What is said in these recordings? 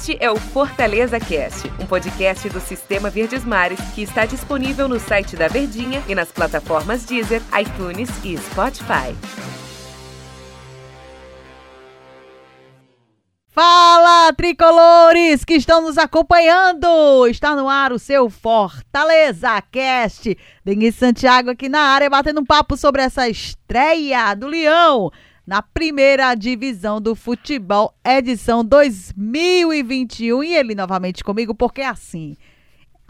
Este é o Fortaleza Cast, um podcast do Sistema Verdes Mares que está disponível no site da Verdinha e nas plataformas Deezer, iTunes e Spotify. Fala, tricolores que estão nos acompanhando! Está no ar o seu Fortaleza Cast. Denise Santiago aqui na área batendo um papo sobre essa estreia do Leão na primeira divisão do futebol, edição 2021. E ele novamente comigo, porque é assim.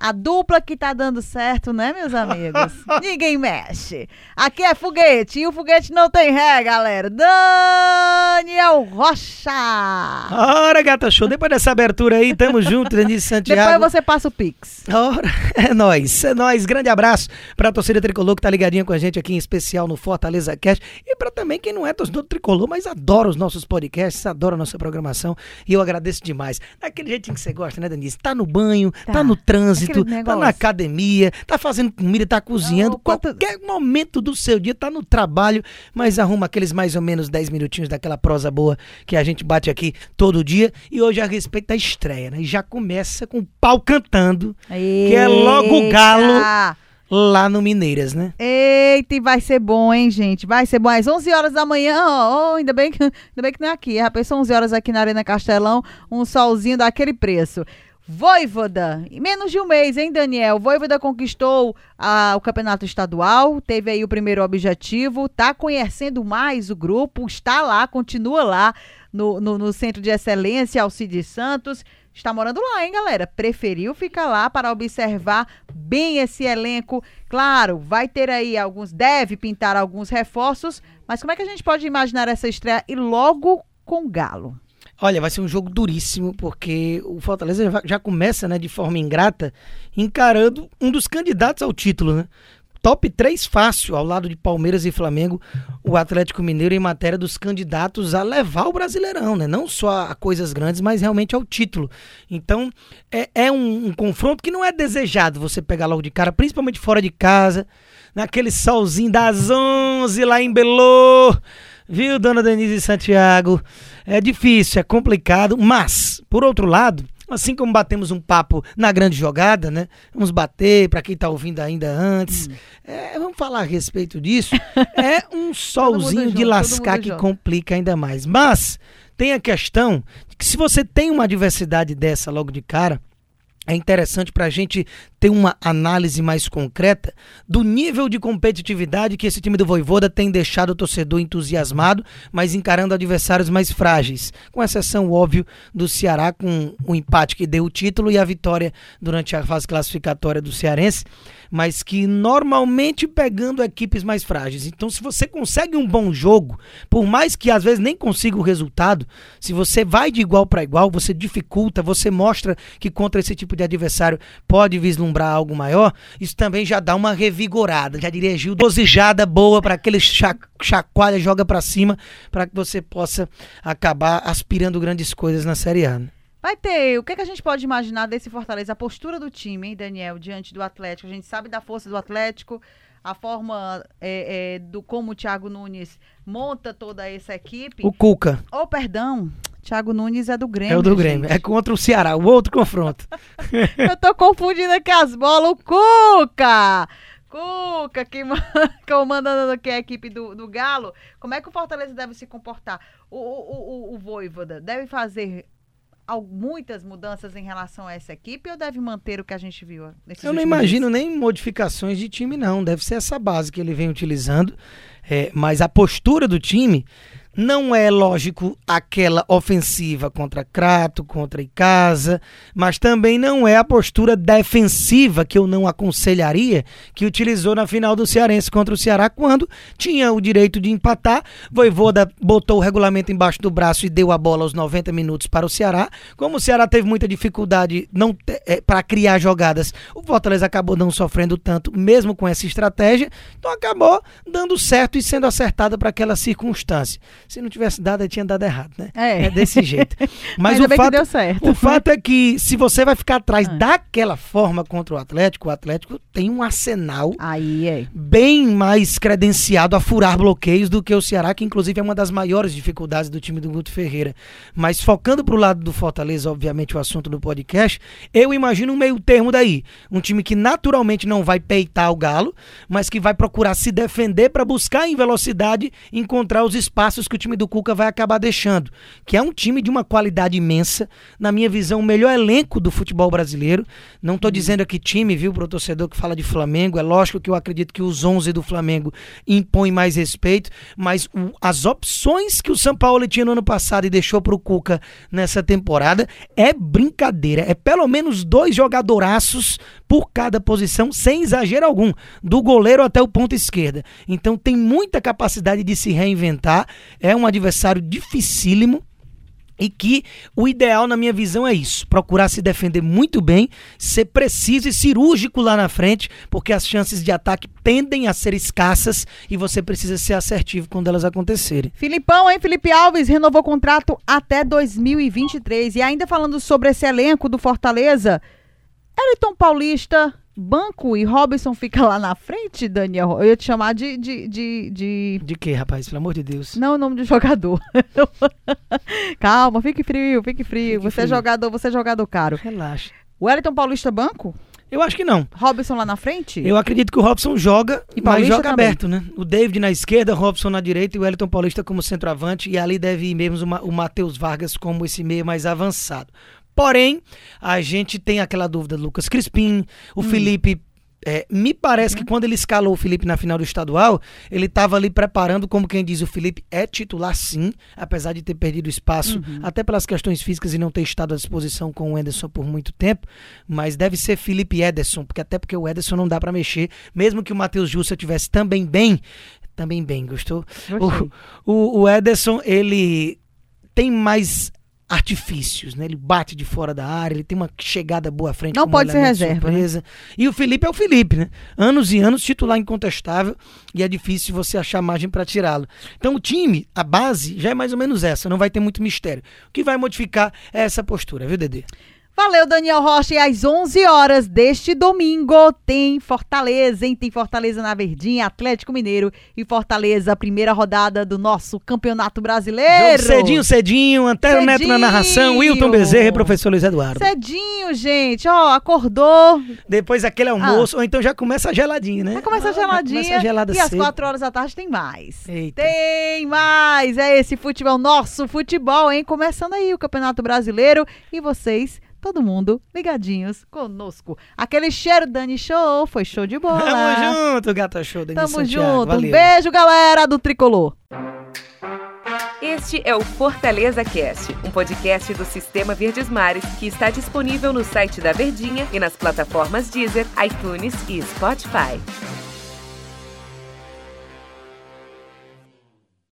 A dupla que tá dando certo, né, meus amigos? Ninguém mexe. Aqui é foguete e o foguete não tem ré, galera. Daniel Rocha. Ora, gata show. Depois dessa abertura aí, tamo junto, Denise Santiago. Depois você passa o Pix. Ora, é nóis, é nóis. Grande abraço pra torcida tricolor que tá ligadinha com a gente aqui, em especial no Fortaleza Cast. E pra também quem não é torcedor tricolor, mas adora os nossos podcasts, adora a nossa programação. E eu agradeço demais. Daquele jeitinho que você gosta, né, Denise? Tá no banho, tá, tá no trânsito tá na academia, tá fazendo comida, tá cozinhando. Não, qualquer quanto... momento do seu dia, tá no trabalho, mas arruma aqueles mais ou menos 10 minutinhos daquela prosa boa que a gente bate aqui todo dia. E hoje a respeito da estreia, né? E já começa com o pau cantando, Eita. que é logo o galo lá no Mineiras, né? Eita, e vai ser bom, hein, gente? Vai ser bom. Às 11 horas da manhã, ó, oh, ainda, bem que, ainda bem que não é aqui. Já pensou 11 horas aqui na Arena Castelão, um solzinho daquele preço. Voivoda, em menos de um mês, hein, Daniel? Voivoda conquistou o campeonato estadual, teve aí o primeiro objetivo, tá conhecendo mais o grupo, está lá, continua lá no, no, no Centro de Excelência Alcides Santos. Está morando lá, hein, galera? Preferiu ficar lá para observar bem esse elenco. Claro, vai ter aí alguns, deve pintar alguns reforços, mas como é que a gente pode imaginar essa estreia e logo com Galo? Olha, vai ser um jogo duríssimo, porque o Fortaleza já, começa, né, de forma ingrata, encarando um dos candidatos ao título, né? Top 3 fácil, ao lado de Palmeiras e Flamengo, o Atlético Mineiro em matéria dos candidatos a levar o Brasileirão, né? Não só a coisas grandes, mas realmente ao título. Então, é, é um, um confronto que não é desejado você pegar logo de cara, principalmente fora de casa, naquele solzinho das 11 lá em Belo Viu, dona Denise Santiago? É difícil, é complicado, mas, por outro lado, assim como batemos um papo na grande jogada, né? Vamos bater para quem está ouvindo ainda antes. Hum. É, vamos falar a respeito disso. é um solzinho de lascar que complica ainda mais. Mas tem a questão de que se você tem uma adversidade dessa logo de cara, é interessante para a gente ter uma análise mais concreta do nível de competitividade que esse time do Voivoda tem deixado o torcedor entusiasmado, mas encarando adversários mais frágeis, com exceção, óbvio, do Ceará, com o empate que deu o título e a vitória durante a fase classificatória do Cearense, mas que normalmente pegando equipes mais frágeis. Então, se você consegue um bom jogo, por mais que às vezes nem consiga o resultado, se você vai de igual para igual, você dificulta, você mostra que contra esse tipo de adversário pode vislumbrar vislumbrar algo maior, isso também já dá uma revigorada, já diria Gil, dosijada boa para aquele chacoalha, joga para cima, para que você possa acabar aspirando grandes coisas na Série A. Né? Vai ter. O que, é que a gente pode imaginar desse Fortaleza? A postura do time, hein, Daniel, diante do Atlético. A gente sabe da força do Atlético, a forma é, é, do como o Thiago Nunes monta toda essa equipe. O Cuca. Oh, perdão. Thiago Nunes é do Grêmio. É o do Grêmio. Gente. É contra o Ceará, o outro confronto. Eu tô confundindo aqui as bolas. O Cuca! Cuca, que comandando aqui a equipe do, do Galo. Como é que o Fortaleza deve se comportar? O, o, o, o Voivoda deve fazer muitas mudanças em relação a essa equipe ou deve manter o que a gente viu Eu não imagino nem modificações de time, não. Deve ser essa base que ele vem utilizando. É, mas a postura do time não é lógico aquela ofensiva contra Crato, contra Icasa, mas também não é a postura defensiva que eu não aconselharia que utilizou na final do Cearense contra o Ceará quando tinha o direito de empatar. Voivoda botou o regulamento embaixo do braço e deu a bola aos 90 minutos para o Ceará. Como o Ceará teve muita dificuldade não é, para criar jogadas, o Fortaleza acabou não sofrendo tanto, mesmo com essa estratégia. Então acabou dando certo e sendo acertada para aquela circunstância. Se não tivesse dado, aí tinha dado errado, né? É. desse jeito. Mas Ainda o fato, deu certo. o fato é que se você vai ficar atrás Ah. daquela forma contra o Atlético, o Atlético tem um arsenal Aí, é. bem mais credenciado a furar bloqueios do que o Ceará, que inclusive é uma das maiores dificuldades do time do Guto Ferreira. Mas focando pro lado do Fortaleza, obviamente o assunto do podcast, eu imagino um meio termo daí. Um time que naturalmente não vai peitar o Galo, mas que vai procurar se defender para buscar em velocidade encontrar os espaços que o time do Cuca vai acabar deixando. Que é um time de uma qualidade imensa, na minha visão, o melhor elenco do futebol brasileiro. Não tô dizendo aqui time, viu, pro torcedor que fala de Flamengo. É lógico que eu acredito que os 11 do Flamengo impõem mais respeito, mas o- as opções que o São Paulo tinha no ano passado e deixou pro Cuca nessa temporada é brincadeira. É pelo menos dois jogadoraços por cada posição, sem exagero algum, do goleiro até o ponto esquerda. Então tem muita capacidade de se reinventar. É um adversário dificílimo. E que o ideal, na minha visão, é isso: procurar se defender muito bem, ser preciso e cirúrgico lá na frente, porque as chances de ataque tendem a ser escassas e você precisa ser assertivo quando elas acontecerem. Filipão, hein? Felipe Alves renovou contrato até 2023. E ainda falando sobre esse elenco do Fortaleza, Elton Paulista, banco e Robson fica lá na frente, Daniel. Eu ia te chamar de. de, de, de- De que, rapaz? Pelo amor de Deus. Não o nome de jogador. Calma, fique frio, fique frio. Fique você é frio. jogador, você é jogador caro. Relaxa. O Elton Paulista banco? Eu acho que não. Robson lá na frente? Eu acredito que o Robson joga, E mas Paulista joga também. aberto, né? O David na esquerda, Robson na direita e o Wellington Paulista como centroavante. E ali deve ir mesmo o o Matheus Vargas como esse meio mais avançado. Porém, a gente tem aquela dúvida do Lucas Crispim, o Felipe. é, me parece que quando ele escalou o Felipe na final do estadual, ele estava ali preparando, como quem diz, o Felipe é titular sim, apesar de ter perdido espaço, até pelas questões físicas e não ter estado à disposição com o Ederson por muito tempo, mas deve ser Felipe Ederson, porque até porque o Ederson não dá para mexer, mesmo que o Matheus Jussa tivesse também bem, também bem, gostou? O, o, o Ederson, ele tem mais artifícios, né? Ele bate de fora da área, ele tem uma chegada boa à frente. Não pode ser reserva, né? surpresa. E o Felipe é o Felipe, né? Anos e anos, titular incontestável, e é difícil você achar margem para tirá-lo. Então o time, a base, já é mais ou menos essa, não vai ter muito mistério. O que vai modificar é essa postura, viu, Dedê? Valeu, Daniel Rocha. E às 11 horas deste domingo tem Fortaleza, hein? Tem Fortaleza na Verdinha, Atlético Mineiro e Fortaleza, primeira rodada do nosso Campeonato Brasileiro. Jogo cedinho, cedinho, Antero Neto na narração. Wilton Bezerra e professor Luiz Eduardo. Cedinho, gente. Ó, acordou. Depois aquele almoço, ou então já começa geladinho, né? Vai começar Ah, geladinha. Começa gelada e às cedo. 4 horas da tarde tem mais. Eita. Tem mais! É esse futebol, nosso futebol, hein? Começando aí o Campeonato Brasileiro e vocês, todo mundo, ligadinhos conosco. Aquele cheiro, Dani Show, foi show de bola. Tamo junto, gata show, Denis Tamo Santiago. junto. Um Valeu. beijo, galera do Tricolor. Este é o Fortaleza Cast, um podcast do Sistema Verdes Mares que está disponível no site da Verdinha e nas plataformas Deezer, iTunes e Spotify.